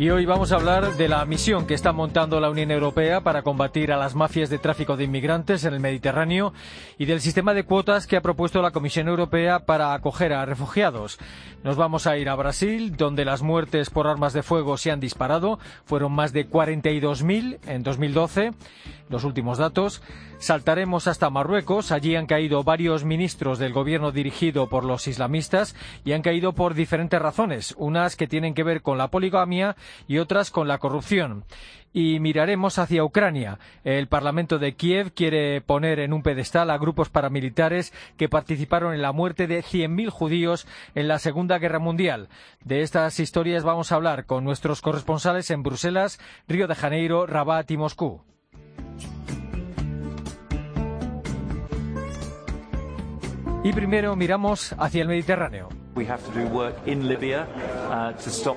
Y hoy vamos a hablar de la misión que está montando la Unión Europea para combatir a las mafias de tráfico de inmigrantes en el Mediterráneo y del sistema de cuotas que ha propuesto la Comisión Europea para acoger a refugiados. Nos vamos a ir a Brasil, donde las muertes por armas de fuego se han disparado. Fueron más de 42.000 en 2012, los últimos datos. Saltaremos hasta Marruecos. Allí han caído varios ministros del gobierno dirigido por los islamistas y han caído por diferentes razones, unas que tienen que ver con la poligamia y otras con la corrupción. Y miraremos hacia Ucrania. El Parlamento de Kiev quiere poner en un pedestal a grupos paramilitares que participaron en la muerte de 100.000 judíos en la Segunda Guerra Mundial. De estas historias vamos a hablar con nuestros corresponsales en Bruselas, Río de Janeiro, Rabat y Moscú. Y primero miramos hacia el Mediterráneo. We have to do work in Libya uh, to stop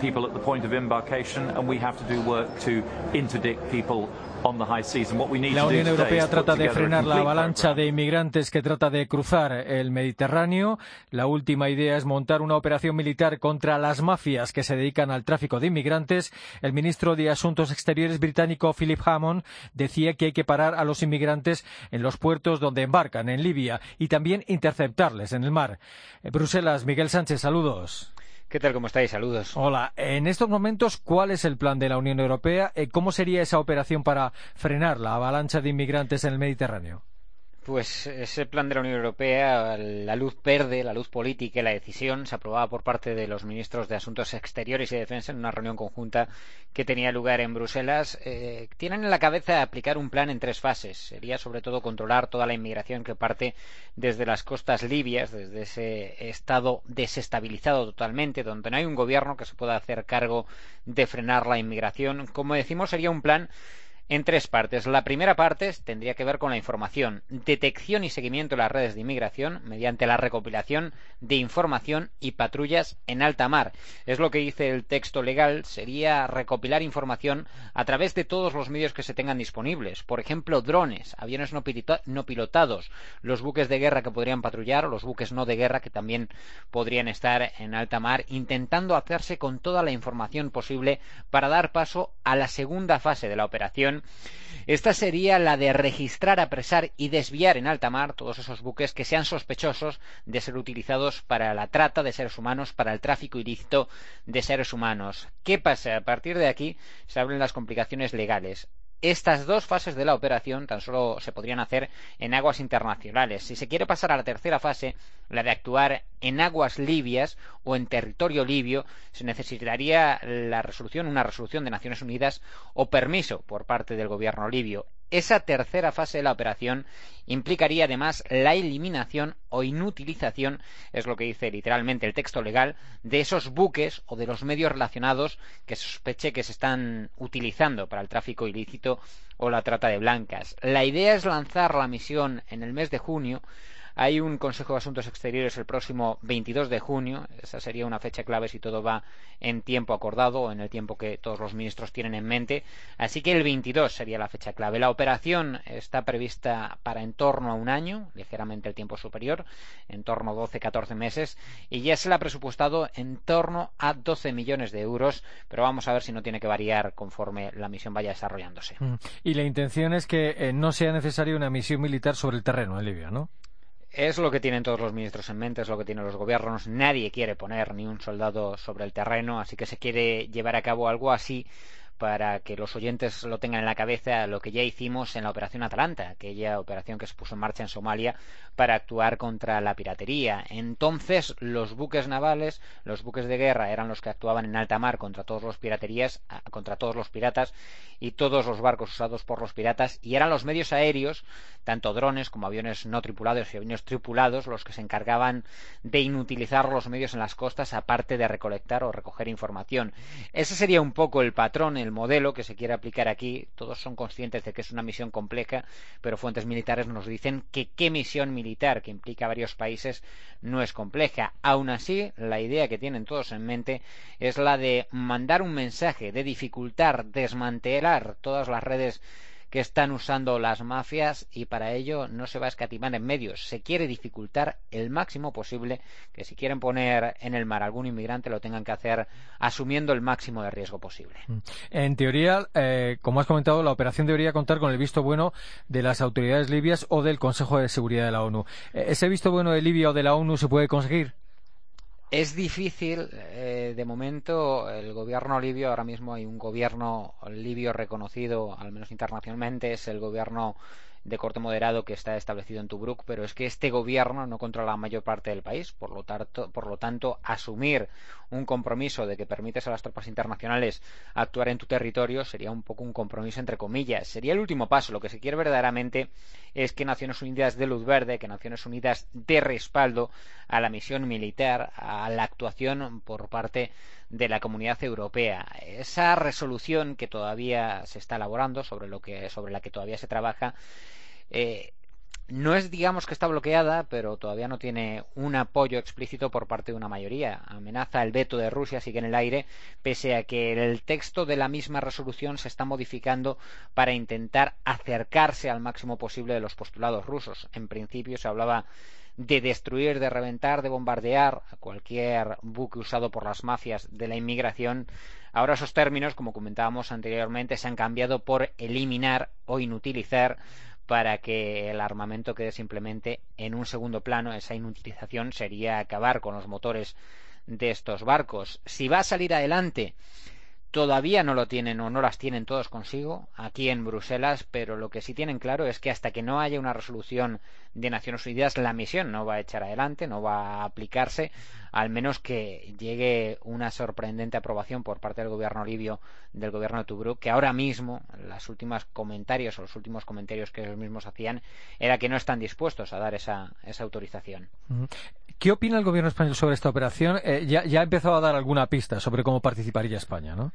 people at the point of embarkation, and we have to do work to interdict people la Unión Europea trata de frenar la avalancha de inmigrantes que trata de cruzar el Mediterráneo. La última idea es montar una operación militar contra las mafias que se dedican al tráfico de inmigrantes. El ministro de Asuntos Exteriores británico Philip Hammond decía que hay que parar a los inmigrantes en los puertos donde embarcan en Libia y también interceptarles en el mar. Bruselas, Miguel Sánchez, saludos. ¿Qué tal? ¿Cómo estáis? Saludos. Hola. En estos momentos, ¿cuál es el plan de la Unión Europea? Eh, ¿Cómo sería esa operación para frenar la avalancha de inmigrantes en el Mediterráneo? Pues ese plan de la Unión Europea, la luz verde, la luz política y la decisión se aprobaba por parte de los ministros de Asuntos Exteriores y Defensa en una reunión conjunta que tenía lugar en Bruselas. Eh, tienen en la cabeza aplicar un plan en tres fases. Sería sobre todo controlar toda la inmigración que parte desde las costas libias, desde ese estado desestabilizado totalmente, donde no hay un gobierno que se pueda hacer cargo de frenar la inmigración. Como decimos, sería un plan en tres partes. La primera parte tendría que ver con la información, detección y seguimiento de las redes de inmigración mediante la recopilación de información y patrullas en alta mar. Es lo que dice el texto legal, sería recopilar información a través de todos los medios que se tengan disponibles. Por ejemplo, drones, aviones no, pilotados, los buques de guerra que podrían patrullar los buques no de guerra que también podrían estar en alta mar, intentando hacerse con toda la información posible para dar paso a la segunda fase de la operación esta sería la de registrar, apresar y desviar en alta mar todos esos buques que sean sospechosos de ser utilizados para la trata de seres humanos, para el tráfico ilícito de seres humanos. ¿Qué pasa? A partir de aquí se abren las complicaciones legales. Estas dos fases de la operación tan solo se podrían hacer en aguas internacionales. Si se quiere pasar a la tercera fase, la de actuar en aguas libias o en territorio libio, se necesitaría la resolución, una resolución de Naciones Unidas o permiso por parte del gobierno libio. Esa tercera fase de la operación implicaría además la eliminación o inutilización, es lo que dice literalmente el texto legal, de esos buques o de los medios relacionados que sospeche que se están utilizando para el tráfico ilícito o la trata de blancas. La idea es lanzar la misión en el mes de junio hay un Consejo de Asuntos Exteriores el próximo 22 de junio. Esa sería una fecha clave si todo va en tiempo acordado o en el tiempo que todos los ministros tienen en mente. Así que el 22 sería la fecha clave. La operación está prevista para en torno a un año, ligeramente el tiempo superior, en torno a 12-14 meses, y ya se la ha presupuestado en torno a 12 millones de euros, pero vamos a ver si no tiene que variar conforme la misión vaya desarrollándose. Mm. Y la intención es que eh, no sea necesaria una misión militar sobre el terreno en Libia, ¿no? Es lo que tienen todos los ministros en mente, es lo que tienen los gobiernos. Nadie quiere poner ni un soldado sobre el terreno, así que se quiere llevar a cabo algo así para que los oyentes lo tengan en la cabeza lo que ya hicimos en la Operación Atalanta, aquella operación que se puso en marcha en Somalia para actuar contra la piratería. Entonces, los buques navales, los buques de guerra eran los que actuaban en alta mar contra todos los piraterías, ah, contra todos los piratas y todos los barcos usados por los piratas y eran los medios aéreos, tanto drones como aviones no tripulados y aviones tripulados los que se encargaban de inutilizar los medios en las costas aparte de recolectar o recoger información. Ese sería un poco el patrón el modelo que se quiere aplicar aquí, todos son conscientes de que es una misión compleja, pero fuentes militares nos dicen que qué misión militar que implica varios países no es compleja. Aún así, la idea que tienen todos en mente es la de mandar un mensaje, de dificultar, desmantelar todas las redes que están usando las mafias y para ello no se va a escatimar en medios. Se quiere dificultar el máximo posible que si quieren poner en el mar algún inmigrante lo tengan que hacer asumiendo el máximo de riesgo posible. Mm. En teoría, eh, como has comentado, la operación debería contar con el visto bueno de las autoridades libias o del Consejo de Seguridad de la ONU. Eh, ¿Ese visto bueno de Libia o de la ONU se puede conseguir? Es difícil, eh, de momento, el gobierno libio, ahora mismo hay un gobierno libio reconocido, al menos internacionalmente, es el gobierno de corte moderado que está establecido en Tobruk, pero es que este gobierno no controla la mayor parte del país, por lo, tanto, por lo tanto, asumir un compromiso de que permites a las tropas internacionales actuar en tu territorio sería un poco un compromiso entre comillas. Sería el último paso. Lo que se quiere verdaderamente es que Naciones Unidas de luz verde, que Naciones Unidas dé respaldo a la misión militar, a la actuación por parte de la Comunidad Europea. Esa resolución que todavía se está elaborando, sobre, lo que, sobre la que todavía se trabaja, eh, no es, digamos, que está bloqueada, pero todavía no tiene un apoyo explícito por parte de una mayoría. Amenaza el veto de Rusia, sigue en el aire, pese a que el texto de la misma resolución se está modificando para intentar acercarse al máximo posible de los postulados rusos. En principio se hablaba de destruir, de reventar, de bombardear a cualquier buque usado por las mafias de la inmigración. Ahora esos términos, como comentábamos anteriormente, se han cambiado por eliminar o inutilizar para que el armamento quede simplemente en un segundo plano. Esa inutilización sería acabar con los motores de estos barcos. Si va a salir adelante todavía no lo tienen o no las tienen todos consigo aquí en Bruselas, pero lo que sí tienen claro es que hasta que no haya una resolución de Naciones Unidas, la misión no va a echar adelante, no va a aplicarse, al menos que llegue una sorprendente aprobación por parte del gobierno libio, del gobierno de Tobruk, que ahora mismo, los últimos comentarios o los últimos comentarios que ellos mismos hacían, era que no están dispuestos a dar esa, esa autorización. ¿Qué opina el gobierno español sobre esta operación? Eh, ya, ya ha empezado a dar alguna pista sobre cómo participaría España, ¿no?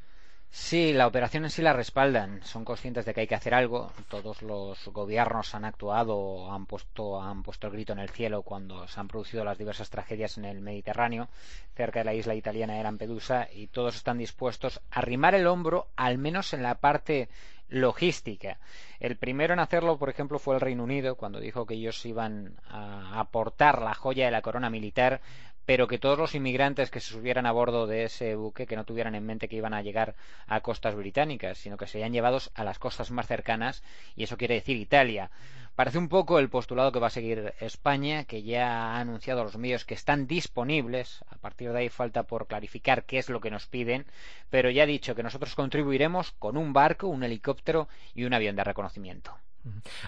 Sí, la operación en sí la respaldan. Son conscientes de que hay que hacer algo. Todos los gobiernos han actuado, han puesto, han puesto el grito en el cielo cuando se han producido las diversas tragedias en el Mediterráneo, cerca de la isla italiana de Lampedusa, y todos están dispuestos a arrimar el hombro, al menos en la parte logística. El primero en hacerlo, por ejemplo, fue el Reino Unido, cuando dijo que ellos iban a aportar la joya de la corona militar pero que todos los inmigrantes que se subieran a bordo de ese buque que no tuvieran en mente que iban a llegar a costas británicas, sino que serían llevados a las costas más cercanas, y eso quiere decir Italia. Parece un poco el postulado que va a seguir España, que ya ha anunciado a los medios que están disponibles. A partir de ahí falta por clarificar qué es lo que nos piden, pero ya ha dicho que nosotros contribuiremos con un barco, un helicóptero y un avión de reconocimiento.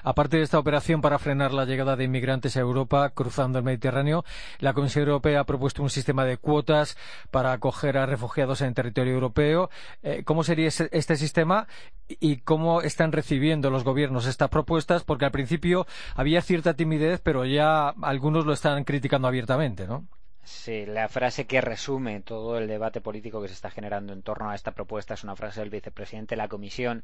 Aparte de esta operación para frenar la llegada de inmigrantes a Europa cruzando el Mediterráneo, la Comisión Europea ha propuesto un sistema de cuotas para acoger a refugiados en territorio europeo. Eh, ¿Cómo sería este sistema y cómo están recibiendo los gobiernos estas propuestas? Porque al principio había cierta timidez, pero ya algunos lo están criticando abiertamente, ¿no? Sí, la frase que resume todo el debate político que se está generando en torno a esta propuesta es una frase del vicepresidente de la Comisión,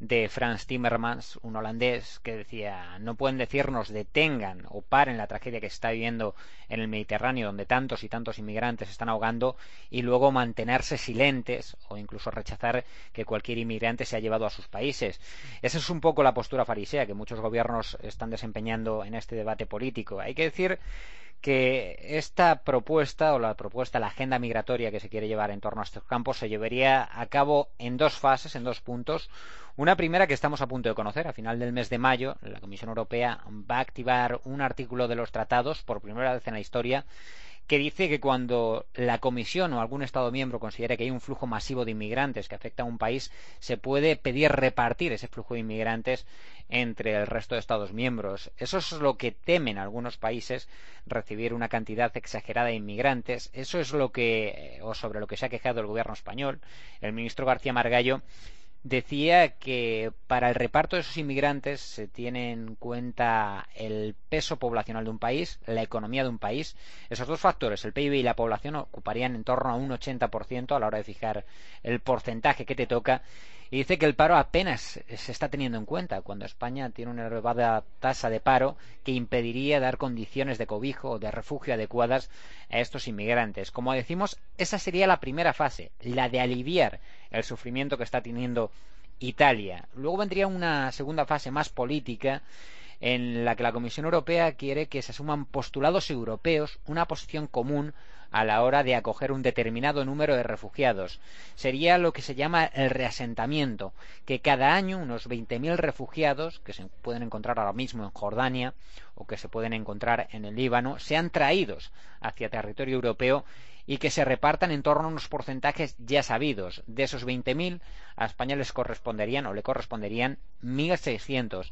de Frans Timmermans, un holandés, que decía no pueden decirnos detengan o paren la tragedia que se está viviendo en el Mediterráneo, donde tantos y tantos inmigrantes están ahogando, y luego mantenerse silentes o incluso rechazar que cualquier inmigrante se ha llevado a sus países. Esa es un poco la postura farisea que muchos gobiernos están desempeñando en este debate político. Hay que decir que esta propuesta o la propuesta, la agenda migratoria que se quiere llevar en torno a estos campos se llevaría a cabo en dos fases, en dos puntos. Una primera que estamos a punto de conocer. A final del mes de mayo, la Comisión Europea va a activar un artículo de los tratados por primera vez en la historia que dice que cuando la Comisión o algún Estado miembro considere que hay un flujo masivo de inmigrantes que afecta a un país, se puede pedir repartir ese flujo de inmigrantes entre el resto de Estados miembros. Eso es lo que temen algunos países, recibir una cantidad exagerada de inmigrantes. Eso es lo que, o sobre lo que se ha quejado el gobierno español. El ministro García Margallo decía que para el reparto de esos inmigrantes se tiene en cuenta el peso poblacional de un país, la economía de un país. Esos dos factores, el PIB y la población, ocuparían en torno a un 80% a la hora de fijar el porcentaje que te toca y dice que el paro apenas se está teniendo en cuenta cuando España tiene una elevada tasa de paro que impediría dar condiciones de cobijo o de refugio adecuadas a estos inmigrantes. Como decimos, esa sería la primera fase, la de aliviar el sufrimiento que está teniendo Italia. Luego vendría una segunda fase más política en la que la Comisión Europea quiere que se asuman postulados europeos, una posición común a la hora de acoger un determinado número de refugiados. Sería lo que se llama el reasentamiento, que cada año unos 20.000 refugiados, que se pueden encontrar ahora mismo en Jordania o que se pueden encontrar en el Líbano, sean traídos hacia territorio europeo y que se repartan en torno a unos porcentajes ya sabidos. De esos 20.000, a España les corresponderían o le corresponderían 1.600.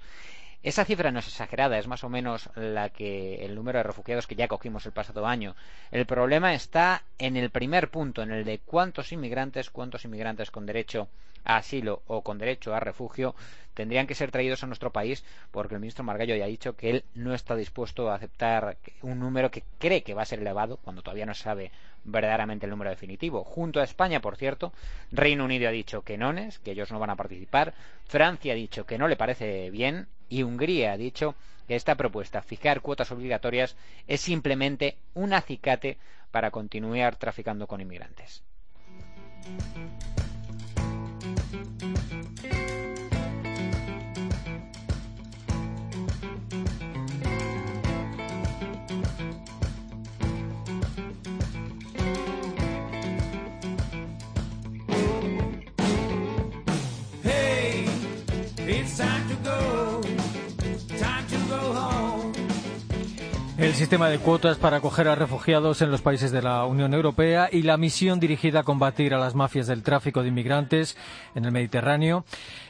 Esa cifra no es exagerada, es más o menos la que el número de refugiados que ya cogimos el pasado año. El problema está en el primer punto, en el de cuántos inmigrantes, cuántos inmigrantes con derecho a asilo o con derecho a refugio tendrían que ser traídos a nuestro país porque el ministro Margallo ya ha dicho que él no está dispuesto a aceptar un número que cree que va a ser elevado cuando todavía no sabe verdaderamente el número definitivo. Junto a España, por cierto, Reino Unido ha dicho que no es, que ellos no van a participar, Francia ha dicho que no le parece bien y Hungría ha dicho que esta propuesta, fijar cuotas obligatorias, es simplemente un acicate para continuar traficando con inmigrantes. El sistema de cuotas para acoger a refugiados en los países de la Unión Europea y la misión dirigida a combatir a las mafias del tráfico de inmigrantes en el Mediterráneo.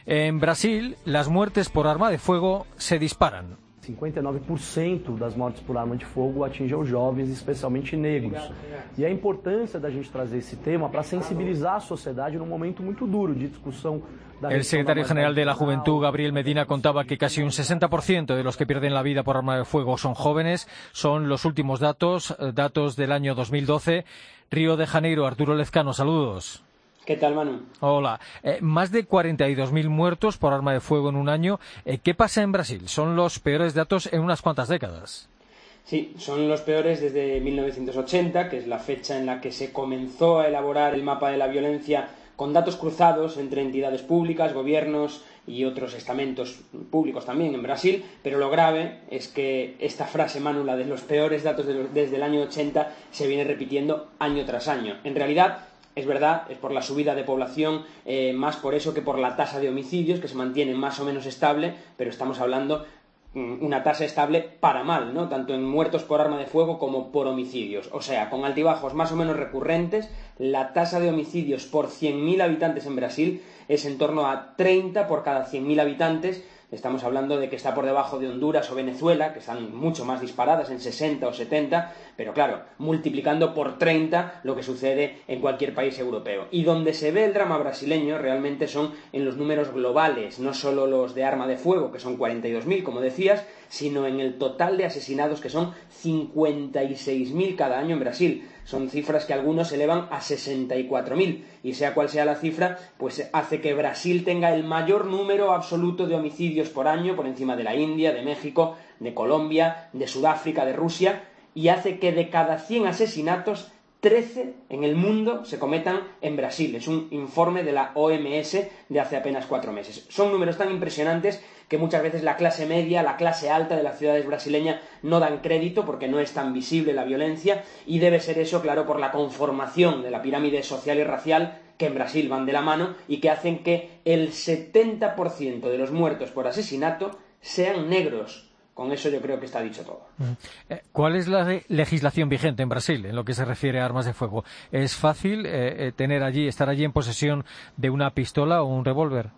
En Brasil, las muertes por arma de fuego se disparan. 59% das mortes por arma de fogo atinge aos jovens, especialmente negros. E a importância da gente trazer esse tema para sensibilizar a sociedade num momento muito duro de discussão El secretario general de la Juventud, Gabriel Medina, contaba que casi un 60% de los que pierden la vida por arma de fuego son jóvenes. Son los últimos datos, eh, datos del año 2012. Río de Janeiro, Arturo Lezcano, saludos. ¿Qué tal, Manu? Hola. Eh, más de 42.000 muertos por arma de fuego en un año. Eh, ¿Qué pasa en Brasil? Son los peores datos en unas cuantas décadas. Sí, son los peores desde 1980, que es la fecha en la que se comenzó a elaborar el mapa de la violencia con datos cruzados entre entidades públicas, gobiernos y otros estamentos públicos también en Brasil, pero lo grave es que esta frase manula de los peores datos desde el año 80 se viene repitiendo año tras año. En realidad, es verdad, es por la subida de población, eh, más por eso que por la tasa de homicidios, que se mantiene más o menos estable, pero estamos hablando Mm, una tasa estable para mal, ¿no? Tanto en muertos por arma de fuego como por homicidios. O sea, con altibajos más o menos recurrentes, la tasa de homicidios por 100.000 habitantes en Brasil es en torno a 30 por cada 100.000 habitantes, Estamos hablando de que está por debajo de Honduras o Venezuela, que están mucho más disparadas, en 60 o 70, pero claro, multiplicando por 30 lo que sucede en cualquier país europeo. Y donde se ve el drama brasileño realmente son en los números globales, no solo los de arma de fuego, que son 42.000, como decías, sino en el total de asesinados, que son 56.000 cada año en Brasil. Son cifras que algunos elevan a 64.000 y sea cual sea la cifra, pues hace que Brasil tenga el mayor número absoluto de homicidios por año por encima de la India, de México, de Colombia, de Sudáfrica, de Rusia y hace que de cada 100 asesinatos 13 en el mundo se cometan en Brasil. Es un informe de la OMS de hace apenas cuatro meses. Son números tan impresionantes que muchas veces la clase media, la clase alta de las ciudades brasileñas no dan crédito porque no es tan visible la violencia y debe ser eso, claro, por la conformación de la pirámide social y racial que en Brasil van de la mano y que hacen que el 70% de los muertos por asesinato sean negros con eso yo creo que está dicho todo. Eh, ¿Cuál es la legislación vigente en Brasil en lo que se refiere a armas de fuego? ¿Es fácil eh, eh, tener allí, estar allí en posesión de una pistola o un revólver?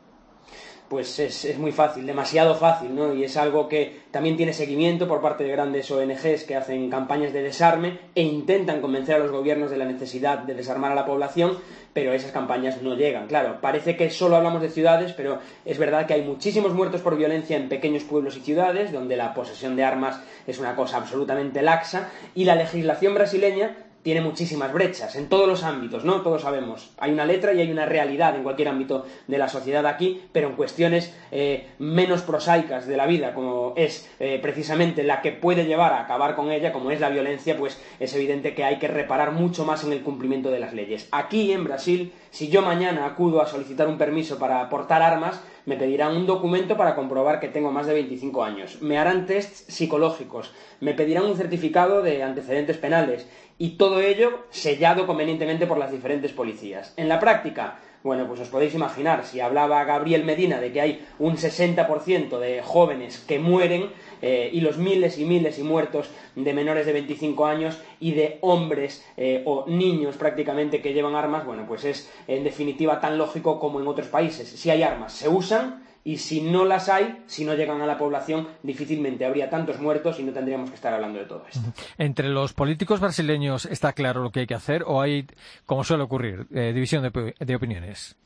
Pues es, muy fácil, demasiado fácil, ¿no? Y es algo que también tiene seguimiento por parte de grandes ONGs que hacen campañas de desarme e intentan convencer a los gobiernos de la necesidad de desarmar a la población, pero esas campañas no llegan. Claro, parece que solo hablamos de ciudades, pero es verdad que hay muchísimos muertos por violencia en pequeños pueblos y ciudades, donde la posesión de armas es una cosa absolutamente laxa, y la legislación brasileña tiene muchísimas brechas en todos los ámbitos, ¿no? Todos sabemos. Hay una letra y hay una realidad en cualquier ámbito de la sociedad aquí, pero en cuestiones eh, menos prosaicas de la vida, como es eh, precisamente la que puede llevar a acabar con ella, como es la violencia, pues es evidente que hay que reparar mucho más en el cumplimiento de las leyes. Aquí en Brasil, si yo mañana acudo a solicitar un permiso para portar armas, me pedirán un documento para comprobar que tengo más de 25 años, me harán tests psicológicos, me pedirán un certificado de antecedentes penales. Y todo ello sellado convenientemente por las diferentes policías. En la práctica, bueno, pues os podéis imaginar, si hablaba Gabriel Medina de que hay un 60% de jóvenes que mueren eh, y los miles y miles y muertos de menores de 25 años y de hombres eh, o niños prácticamente que llevan armas, bueno, pues es en definitiva tan lógico como en otros países. Si hay armas, se usan y si no las hay, si no llegan a la población, difícilmente habría tantos muertos y no tendríamos que estar hablando de todo esto. ¿Entre los políticos brasileños está claro lo que hay que hacer o hay, como suele ocurrir, eh, división de, opiniones?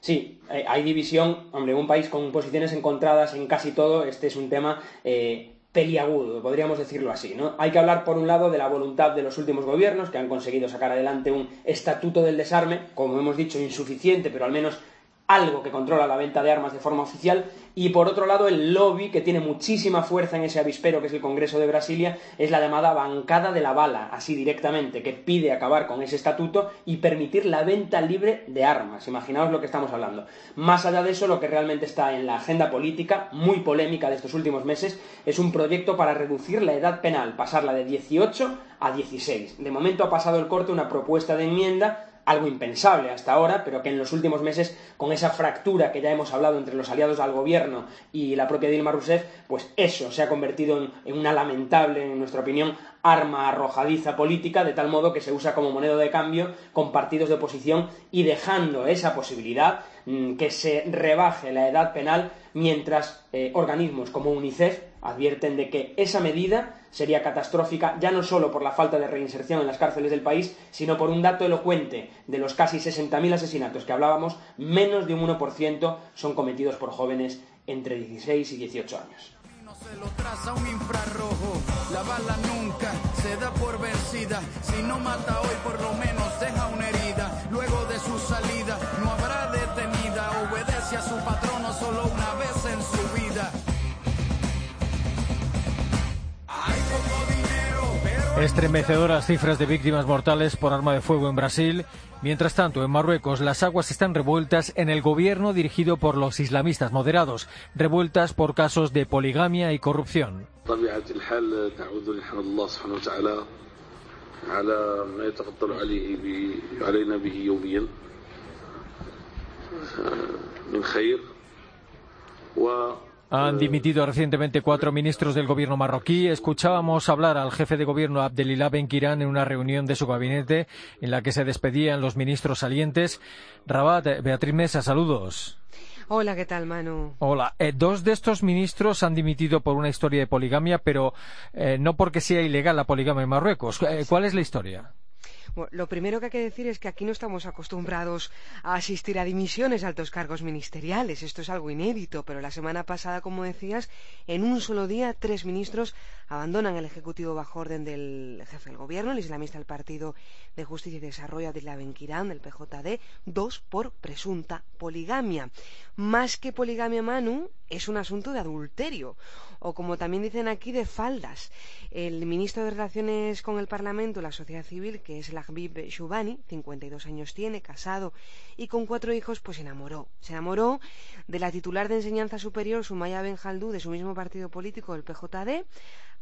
Sí, eh, hay división. Hombre, un país con posiciones encontradas en casi todo, este es un tema eh, peliagudo, podríamos decirlo así. ¿no? Hay que hablar, por un lado, de la voluntad de los últimos gobiernos, que han conseguido sacar adelante un estatuto del desarme, como hemos dicho, insuficiente, pero al menos algo que controla la venta de armas de forma oficial, y por otro lado el lobby que tiene muchísima fuerza en ese avispero que es el Congreso de Brasilia es la llamada bancada de la bala, así directamente, que pide acabar con ese estatuto y permitir la venta libre de armas. Imaginaos lo que estamos hablando. Más allá de eso, lo que realmente está en la agenda política, muy polémica de estos últimos meses, es un proyecto para reducir la edad penal, pasarla de 18 a 16. De momento ha pasado el corte una propuesta de enmienda algo impensable hasta ahora, pero que en los últimos meses, con esa fractura que ya hemos hablado entre los aliados al gobierno y la propia Dilma Rousseff, pues eso se ha convertido en, una lamentable, en nuestra opinión, arma arrojadiza política, de tal modo que se usa como moneda de cambio con partidos de oposición y dejando esa posibilidad mm, que se rebaje la edad penal mientras eh, organismos como UNICEF advierten de que esa medida sería catastrófica ya no solo por la falta de reinserción en las cárceles del país, sino por un dato elocuente de los casi 60.000 asesinatos que hablábamos, menos de un 1% son cometidos por jóvenes entre 16 y 18 años. Si no mata hoy por lo menos deja una herida, luego de su salida no Estremecedoras cifras de víctimas mortales por arma de fuego en Brasil. Mientras tanto, en Marruecos las aguas están revueltas en el gobierno dirigido por los islamistas moderados, revueltas por casos de poligamia y corrupción. Han dimitido recientemente cuatro ministros del gobierno marroquí. Escuchábamos hablar al jefe de gobierno Abdelilah Ben-Kiran en una reunión de su gabinete en la que se despedían los ministros salientes. Rabat, Beatriz Mesa, saludos. Hola, ¿qué tal, Manu? Hola. Eh, dos de estos ministros han dimitido por una historia de poligamia, pero eh, no porque sea ilegal la poligamia en Marruecos. Eh, ¿Cuál es la historia? Lo primero que hay que decir es que aquí no estamos acostumbrados a asistir a dimisiones de altos cargos ministeriales. Esto es algo inédito, pero la semana pasada, como decías, en un solo día tres ministros abandonan el Ejecutivo bajo orden del jefe del Gobierno, el islamista del Partido de Justicia y Desarrollo, Adila Benquirán, del PJD, dos por presunta poligamia. Más que poligamia, Manu, es un asunto de adulterio, o como también dicen aquí, de faldas. El ministro de Relaciones con el Parlamento, la sociedad civil, que es el Shubani, 52 años tiene, casado y con cuatro hijos, pues se enamoró. Se enamoró de la titular de enseñanza superior, Sumaya Benjaldú, de su mismo partido político, el PJD,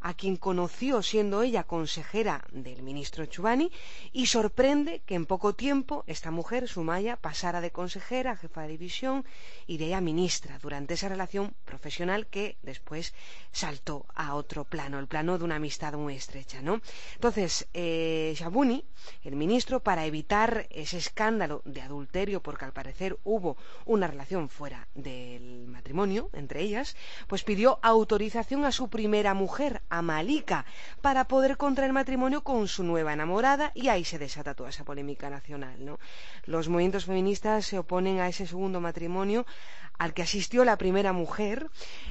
a quien conoció siendo ella consejera del ministro Chubani y sorprende que en poco tiempo esta mujer, Sumaya, pasara de consejera a jefa de división y de ella ministra durante esa relación profesional que después saltó a otro plano, el plano de una amistad muy estrecha, ¿no? Entonces, eh, Shabuni, el ministro, para evitar ese escándalo de adulterio, porque al parecer hubo una relación fuera del matrimonio entre ellas, pues pidió autorización a su primera mujer, a Malika, para poder contraer matrimonio con su nueva enamorada y ahí se desata toda esa polémica nacional. Los movimientos feministas se oponen a ese segundo matrimonio al que asistió la primera mujer.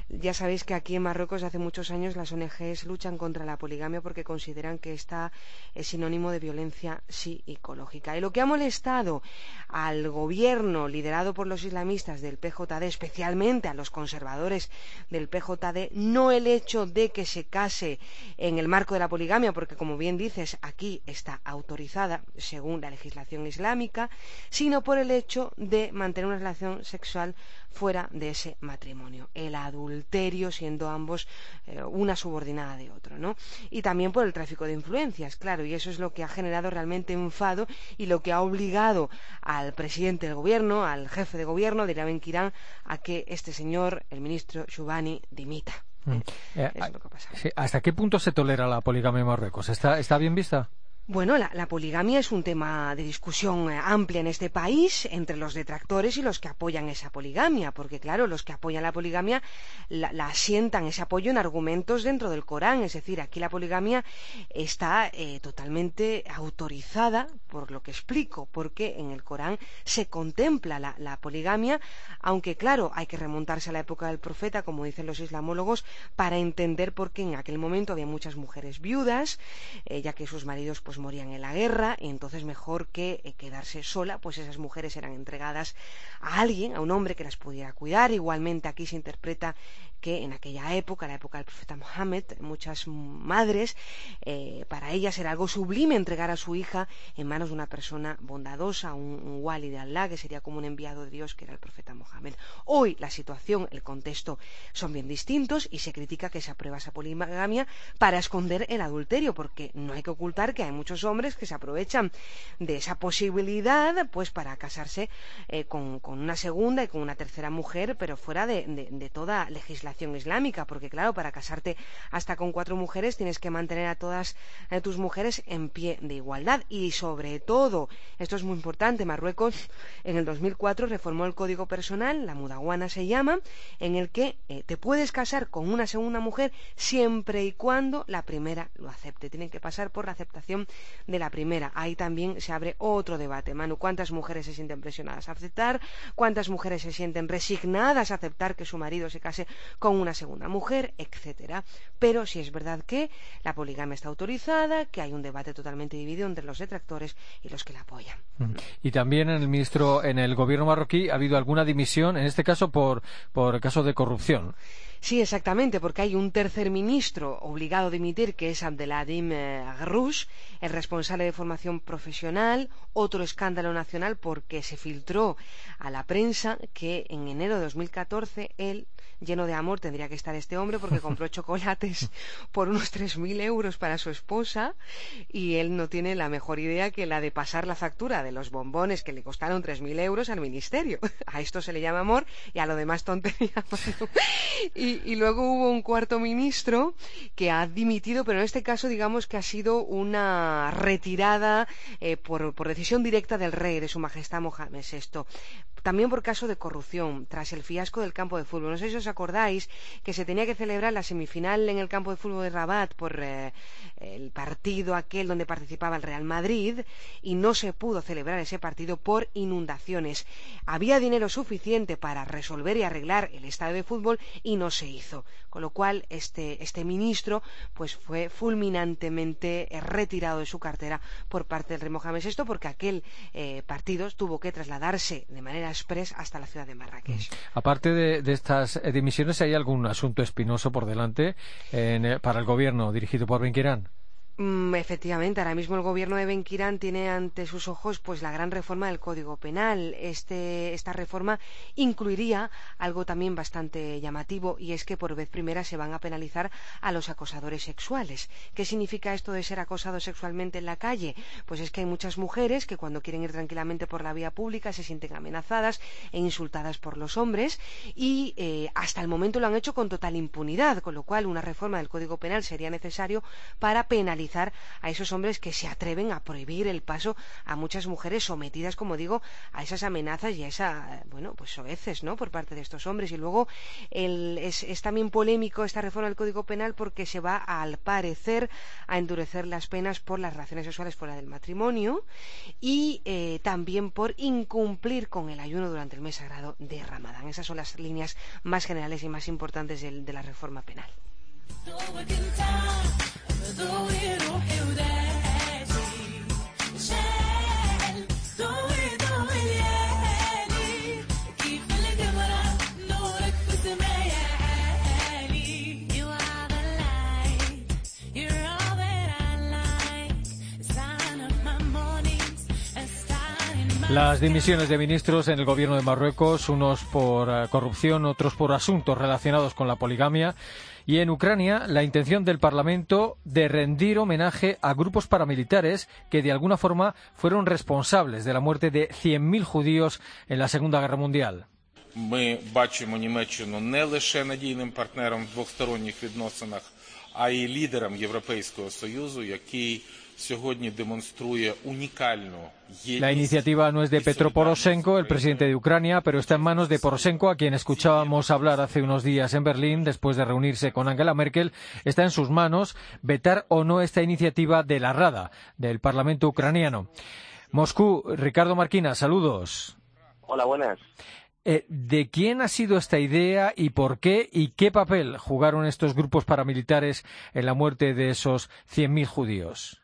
Ya sabéis que aquí en Marruecos hace muchos años las ONGs luchan contra la poligamia porque consideran que esta es sinónimo de violencia psicológica. Y lo que ha molestado al gobierno liderado por los islamistas del PJD, especialmente a los conservadores del PJD, no el hecho de que se en el marco de la poligamia, porque como bien dices, aquí está autorizada según la legislación islámica, sino por el hecho de mantener una relación sexual fuera de ese matrimonio. El adulterio siendo ambos eh, una subordinada de otro, ¿no? Y también por el tráfico de influencias, claro, y eso es lo que ha generado realmente enfado y lo que ha obligado al presidente del gobierno, al jefe de gobierno de Iraben Kirán, a que este señor, el ministro Shubani, dimita. Mm. Eh, ¿Hasta qué punto se tolera la poligamia en Marruecos? ¿Está bien vista? Bueno, la, poligamia es un tema de discusión eh, amplia en este país entre los detractores y los que apoyan esa poligamia, porque claro, los que apoyan la poligamia la, asientan ese apoyo en argumentos dentro del Corán, es decir, aquí la poligamia está eh, totalmente autorizada, por lo que explico, porque en el Corán se contempla la, poligamia, aunque claro, hay que remontarse a la época del profeta, como dicen los islamólogos, para entender por qué en aquel momento había muchas mujeres viudas, eh, ya que sus maridos pues morían en la guerra y entonces mejor que eh, quedarse sola, pues esas mujeres eran entregadas a alguien, a un hombre que las pudiera cuidar. Igualmente aquí se interpreta que en aquella época, la época del profeta Mohammed, muchas madres, eh, para ellas era algo sublime entregar a su hija en manos de una persona bondadosa, un, wali de Allah, que sería como un enviado de Dios, que era el profeta Mohammed. Hoy la situación, el contexto son bien distintos y se critica que se aprueba esa poligamia para esconder el adulterio, porque no hay que ocultar que hay muchos hombres que se aprovechan de esa posibilidad, pues para casarse eh, con, una segunda y con una tercera mujer, pero fuera de toda legislación islámica, porque claro, para casarte hasta con cuatro mujeres tienes que mantener a todas tus mujeres en pie de igualdad y sobre todo, esto es muy importante, Marruecos en el 2004 reformó el Código Personal, la mudaguana se llama, en el que eh, te puedes casar con una segunda mujer siempre y cuando la primera lo acepte. Tienen que pasar por la aceptación de la primera. Ahí también se abre otro debate, Manu. ¿Cuántas mujeres se sienten presionadas a aceptar? ¿Cuántas mujeres se sienten resignadas a aceptar que su marido se case con una segunda mujer, etcétera. Pero si es verdad que la poligamia está autorizada, que hay un debate totalmente dividido entre los detractores y los que la apoyan. Y también en el ministro, en el gobierno marroquí ha habido alguna dimisión, en este caso por, por caso de corrupción. Sí, exactamente, porque hay un tercer ministro obligado a dimitir, que es Abdeladim eh, Agrouch, el responsable de formación profesional, otro escándalo nacional porque se filtró a la prensa que en enero de 2014 él lleno de amor tendría que estar este hombre porque compró chocolates por unos 3.000 euros para su esposa y él no tiene la mejor idea que la de pasar la factura de los bombones que le costaron 3.000 euros al ministerio. A esto se le llama amor y a lo demás tontería. y, luego hubo un cuarto ministro que ha dimitido, pero en este caso digamos que ha sido una retirada eh, por, por decisión directa del rey, de su majestad Mohamed VI también por caso de corrupción, tras el fiasco del campo de fútbol. No sé si os acordáis que se tenía que celebrar la semifinal en el campo de fútbol de Rabat por eh, el partido aquel donde participaba el Real Madrid y no se pudo celebrar ese partido por inundaciones. Había dinero suficiente para resolver y arreglar el estadio de fútbol y no se hizo. Con lo cual, este, este ministro pues fue fulminantemente retirado de su cartera por parte del rey Mohamed VI porque aquel eh, partido tuvo que trasladarse de manera express hasta la ciudad de Marrakech. Aparte de, estas dimisiones, ¿hay algún asunto espinoso por delante eh, para el gobierno dirigido por Benquirán? Mm, efectivamente, ahora mismo el gobierno de Benkirán tiene ante sus ojos pues la gran reforma del Código Penal. Este, esta reforma incluiría algo también bastante llamativo y es que por vez primera se van a penalizar a los acosadores sexuales. ¿Qué significa esto de ser acosado sexualmente en la calle? Pues es que hay muchas mujeres que cuando quieren ir tranquilamente por la vía pública se sienten amenazadas e insultadas por los hombres y eh, hasta el momento lo han hecho con total impunidad, con lo cual una reforma del Código Penal sería necesario para penalizar a esos hombres que se atreven a prohibir el paso a muchas mujeres sometidas, como digo, a esas amenazas y a esa, bueno, pues soeces, ¿no? Por parte de estos hombres. Y luego es, también polémico esta reforma del Código Penal porque se va, al parecer, a endurecer las penas por las relaciones sexuales fuera del matrimonio y eh, también por incumplir con el ayuno durante el mes sagrado de Ramadán. Esas son las líneas más generales y más importantes de la reforma penal. 너도 이로해오다 하지 Las dimisiones de ministros en el gobierno de Marruecos, unos por eh, corrupción, otros por asuntos relacionados con la poligamia. Y en Ucrania, la intención del Parlamento de rendir homenaje a grupos paramilitares que de alguna forma fueron responsables de la muerte de 100.000 judíos en la Segunda Guerra Mundial. Ми бачимо Німеччину не лише надійним партнером в двосторонніх відносинах, а й лідером Європейського Союзу, який La iniciativa no es de Petro Poroshenko, el presidente de Ucrania, pero está en manos de Poroshenko, a quien escuchábamos hablar hace unos días en Berlín, después de reunirse con Angela Merkel. Está en sus manos vetar o no esta iniciativa de la Rada, del Parlamento ucraniano. Moscú, Ricardo Marquina, saludos. Hola, buenas. Eh, ¿De quién ha sido esta idea y por qué y qué papel jugaron estos grupos paramilitares en la muerte de esos 100.000 judíos?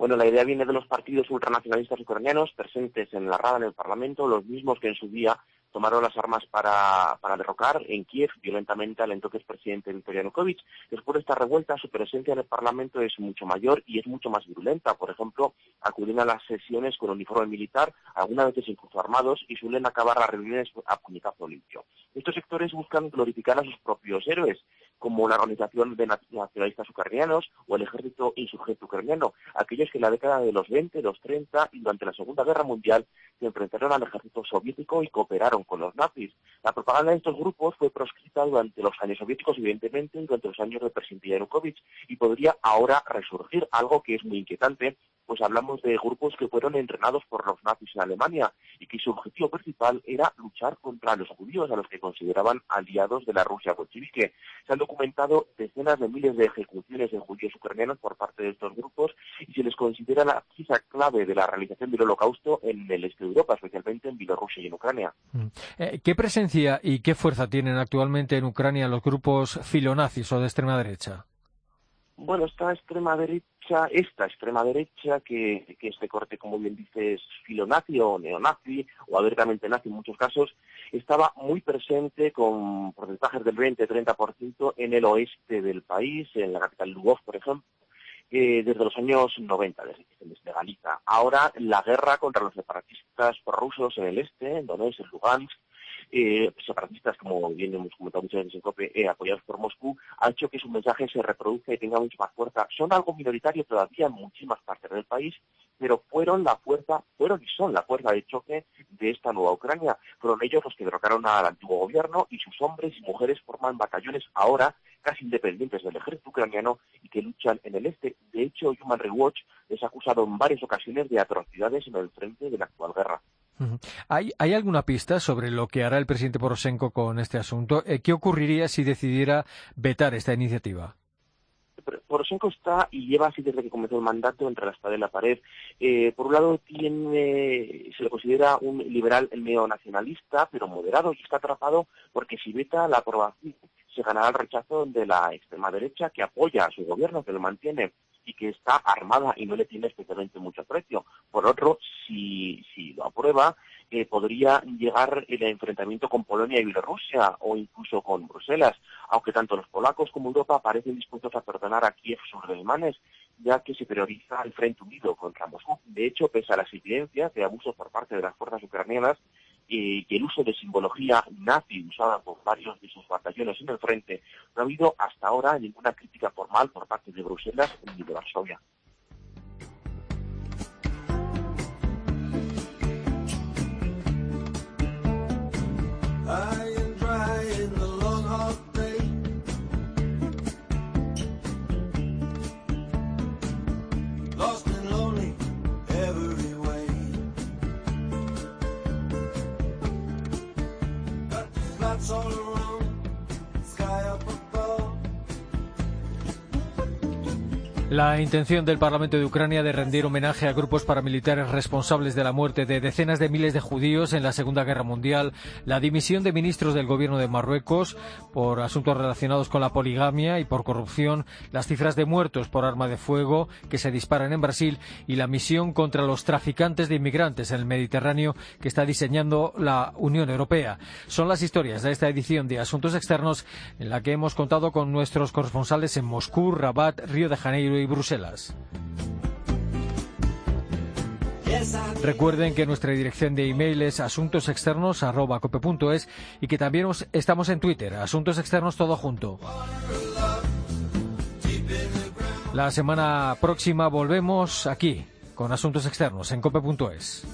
Bueno, la idea viene de los partidos ultranacionalistas ucranianos presentes en la Rada, en el Parlamento, los mismos que en su día tomaron las armas para, derrocar en Kiev violentamente al entonces presidente Viktor Yanukovych. Después de esta revuelta, su presencia en el Parlamento es mucho mayor y es mucho más virulenta. Por ejemplo, acuden a las sesiones con uniforme militar, algunas veces incluso armados, y suelen acabar las reuniones a puñetazo limpio. Estos sectores buscan glorificar a sus propios héroes como la Organización de Nacionalistas Ucranianos o el Ejército Insurgente Ucraniano, aquellos que en la década de los 20, los 30 y durante la Segunda Guerra Mundial se enfrentaron al ejército soviético y cooperaron con los nazis. La propaganda de estos grupos fue proscrita durante los años soviéticos, evidentemente, y durante los años del presidente Yanukovych, y podría ahora resurgir, algo que es muy inquietante, pues hablamos de grupos que fueron entrenados por los nazis en Alemania y que su objetivo principal era luchar contra los judíos, a los que consideraban aliados de la Rusia bolchevique. Documentado decenas de miles de ejecuciones de judíos ucranianos por parte de estos grupos y se les considera la pieza clave de la realización del holocausto en el este de Europa, especialmente en Bielorrusia y en Ucrania. Mm. Eh, ¿Qué presencia y qué fuerza tienen actualmente en Ucrania los grupos filonazis o de extrema derecha? Bueno, esta extrema derecha, esta extrema derecha, que, que es de corte, como bien dices, filonazi o neonazi, o abiertamente nazi en muchos casos, estaba muy presente con porcentajes del 20-30% en el oeste del país, en la capital Lugov, por ejemplo, eh, desde los años 90, desde, desde Galicia. Ahora, la guerra contra los separatistas rusos en el este, en Donetsk, en Lugansk, eh, separatistas, como bien hemos comentado muchas veces en COPE, eh, apoyados por Moscú, ha hecho que su mensaje se reproduzca y tenga mucha más fuerza. Son algo minoritario todavía en muchísimas partes del país, pero fueron la fuerza, fueron y son la fuerza de choque de esta nueva Ucrania. Fueron ellos los que derrocaron al antiguo gobierno y sus hombres y mujeres forman batallones ahora casi independientes del ejército ucraniano y que luchan en el este. De hecho, Human Rights Watch es acusado en varias ocasiones de atrocidades en el frente de la actual guerra. ¿Hay, alguna pista sobre lo que hará el presidente Poroshenko con este asunto? Eh, ¿Qué ocurriría si decidiera vetar esta iniciativa? Poroshenko está y lleva así desde que comenzó el mandato entre la espada y la pared. Eh, por un lado tiene, se le considera un liberal neonacionalista, pero moderado y está atrapado porque si veta la aprobación se ganará el rechazo de la extrema derecha que apoya a su gobierno, que lo mantiene y que está armada y no le tiene especialmente mucho precio. Por otro, si, si lo aprueba, eh, podría llegar el enfrentamiento con Polonia y Bielorrusia o incluso con Bruselas, aunque tanto los polacos como Europa parecen dispuestos a perdonar a Kiev sus alemanes ya que se prioriza el Frente Unido contra Moscú. De hecho, pese a las evidencias de abusos por parte de las fuerzas ucranianas y el uso de simbología nazi usada por varios de sus batallones en el frente, no ha habido hasta ahora ninguna crítica formal por parte de Bruselas ni de Varsovia. that's alright. La intención del Parlamento de Ucrania de rendir homenaje a grupos paramilitares responsables de la muerte de decenas de miles de judíos en la Segunda Guerra Mundial, la dimisión de ministros del gobierno de Marruecos por asuntos relacionados con la poligamia y por corrupción, las cifras de muertos por arma de fuego que se disparan en Brasil y la misión contra los traficantes de inmigrantes en el Mediterráneo que está diseñando la Unión Europea. Son las historias de esta edición de Asuntos Externos en la que hemos contado con nuestros corresponsales en Moscú, Rabat, Río de Janeiro y Bruselas. Recuerden que nuestra dirección de email es asuntosexternos.cope.es y que también estamos en Twitter, Asuntos Externos todo junto. La semana próxima volvemos aquí con Asuntos Externos en cope.es.